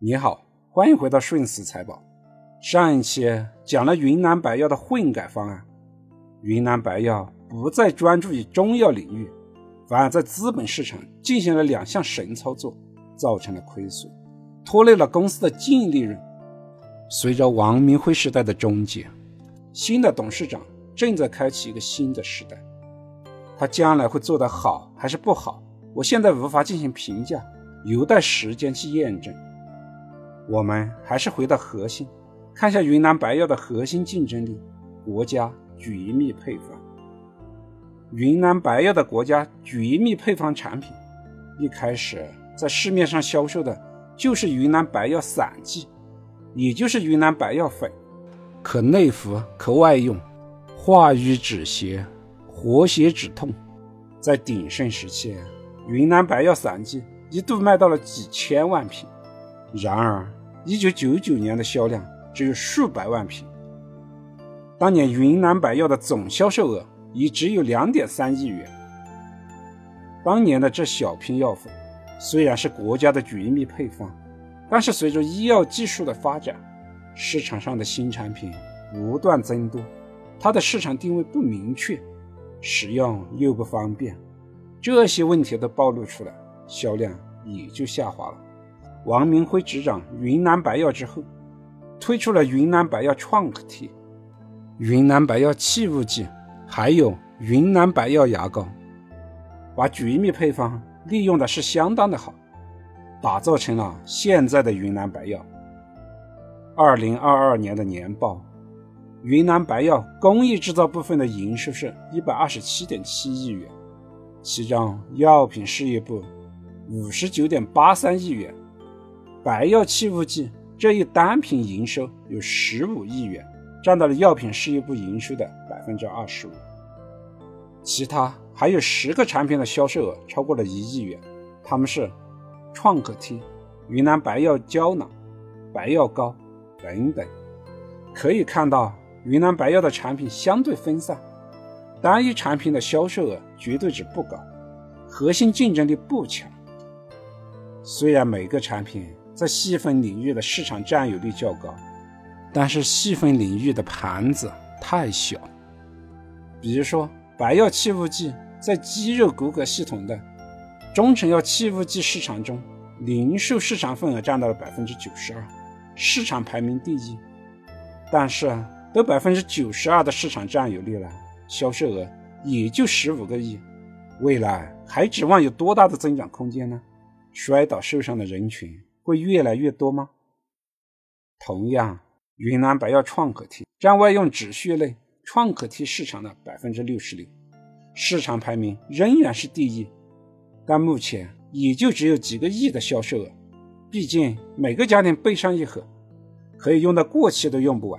你好，欢迎回到顺思财宝。上一期讲了云南白药的混改方案，云南白药不再专注于中药领域，反而在资本市场进行了两项神操作，造成了亏损，拖累了公司的净利润。随着王明辉时代的终结，新的董事长正在开启一个新的时代。他将来会做得好还是不好，我现在无法进行评价，有待时间去验证。我们还是回到核心，看一下云南白药的核心竞争力——国家绝密配方。云南白药的国家绝密配方产品，一开始在市面上销售的就是云南白药散剂，也就是云南白药粉，可内服可外用，化瘀止血，活血止痛。在鼎盛时期，云南白药散剂一度卖到了几千万瓶，然而。一九九九年的销量只有数百万瓶，当年云南白药的总销售额也只有两点三亿元。当年的这小瓶药粉虽然是国家的绝密配方，但是随着医药技术的发展，市场上的新产品不断增多，它的市场定位不明确，使用又不方便，这些问题都暴露出来，销量也就下滑了。王明辉执掌云南白药之后，推出了云南白药创可贴、云南白药气雾剂，还有云南白药牙膏，把绝密配方利用的是相当的好，打造成了现在的云南白药。二零二二年的年报，云南白药工艺制造部分的营收是一百二十七点七亿元，其中药品事业部五十九点八三亿元。白药气雾剂这一单品营收有十五亿元，占到了药品事业部营收的百分之二十五。其他还有十个产品的销售额超过了一亿元，他们是创可贴、云南白药胶囊、白药膏等等。可以看到，云南白药的产品相对分散，单一产品的销售额绝对值不高，核心竞争力不强。虽然每个产品。在细分领域的市场占有率较高，但是细分领域的盘子太小。比如说，白药气雾剂在肌肉骨骼系统的中成药气雾剂市场中，零售市场份额占到了百分之九十二，市场排名第一。但是，得百分之九十二的市场占有率了，销售额也就十五个亿，未来还指望有多大的增长空间呢？摔倒受伤的人群。会越来越多吗？同样，云南白药创可贴占外用止血类创可贴市场的百分之六十六，市场排名仍然是第一，但目前也就只有几个亿的销售额。毕竟每个家庭备上一盒，可以用到过期都用不完。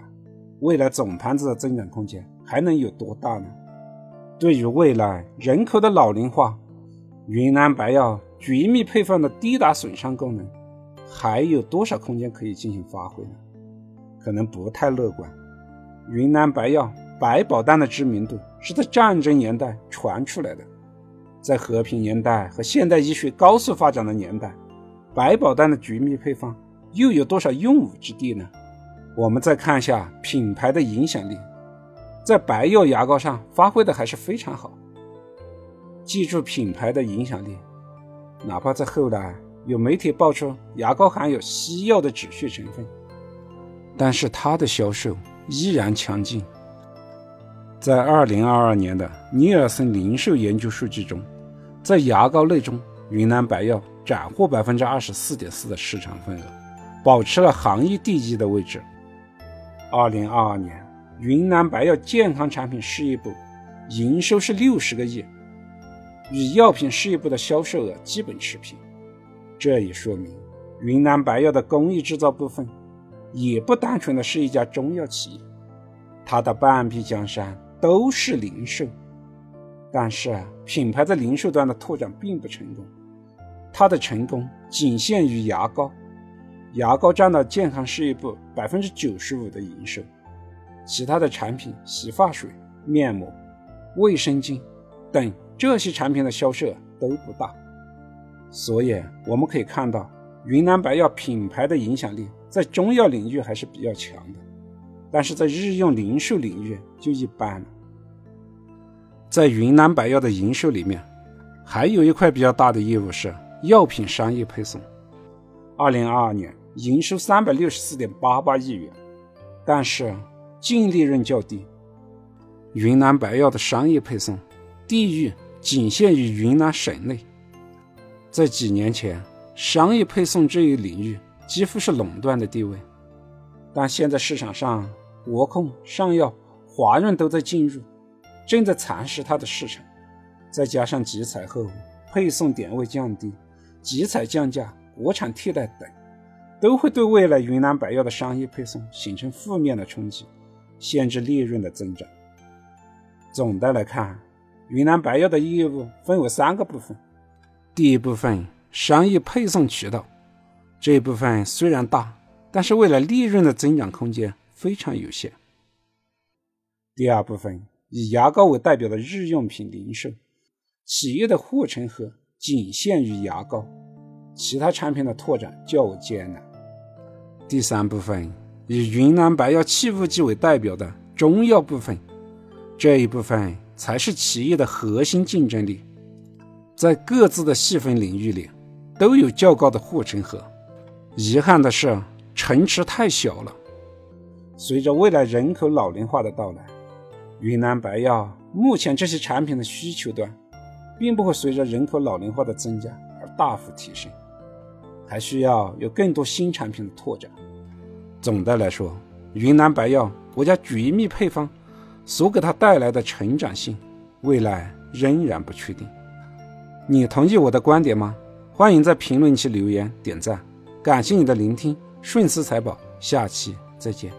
未来总盘子的增长空间还能有多大呢？对于未来人口的老龄化，云南白药绝密配方的低打损伤功能。还有多少空间可以进行发挥呢？可能不太乐观。云南白药百宝丹的知名度是在战争年代传出来的，在和平年代和现代医学高速发展的年代，百宝丹的绝密配方又有多少用武之地呢？我们再看一下品牌的影响力，在白药牙膏上发挥的还是非常好。记住品牌的影响力，哪怕在后来。有媒体爆出牙膏含有西药的止血成分，但是它的销售依然强劲。在二零二二年的尼尔森零售研究数据中，在牙膏类中，云南白药斩获百分之二十四点四的市场份额，保持了行业第一的位置。二零二二年，云南白药健康产品事业部营收是六十个亿，与药品事业部的销售额基本持平。这也说明，云南白药的工艺制造部分也不单纯的是一家中药企业，它的半壁江山都是零售。但是品牌在零售端的拓展并不成功，它的成功仅限于牙膏，牙膏占了健康事业部百分之九十五的营收，其他的产品，洗发水、面膜、卫生巾等这些产品的销售都不大。所以我们可以看到，云南白药品牌的影响力在中药领域还是比较强的，但是在日用零售领域就一般了。在云南白药的营收里面，还有一块比较大的业务是药品商业配送。二零二二年营收三百六十四点八八亿元，但是净利润较低。云南白药的商业配送地域仅限于云南省内。在几年前，商业配送这一领域几乎是垄断的地位，但现在市场上国控、上药、华润都在进入。正在蚕食它的市场，再加上集采后配送点位降低、集采降价、国产替代等，都会对未来云南白药的商业配送形成负面的冲击，限制利润的增长。总的来看，云南白药的业务分为三个部分：第一部分商业配送渠道，这一部分虽然大，但是未来利润的增长空间非常有限；第二部分。以牙膏为代表的日用品零售企业的护城河仅限于牙膏，其他产品的拓展较为艰难。第三部分以云南白药气雾剂为代表的中药部分，这一部分才是企业的核心竞争力，在各自的细分领域里都有较高的护城河。遗憾的是，城池太小了。随着未来人口老龄化的到来。云南白药目前这些产品的需求端，并不会随着人口老龄化的增加而大幅提升，还需要有更多新产品的拓展。总的来说，云南白药国家绝密配方所给它带来的成长性，未来仍然不确定。你同意我的观点吗？欢迎在评论区留言点赞，感谢你的聆听，顺思财宝，下期再见。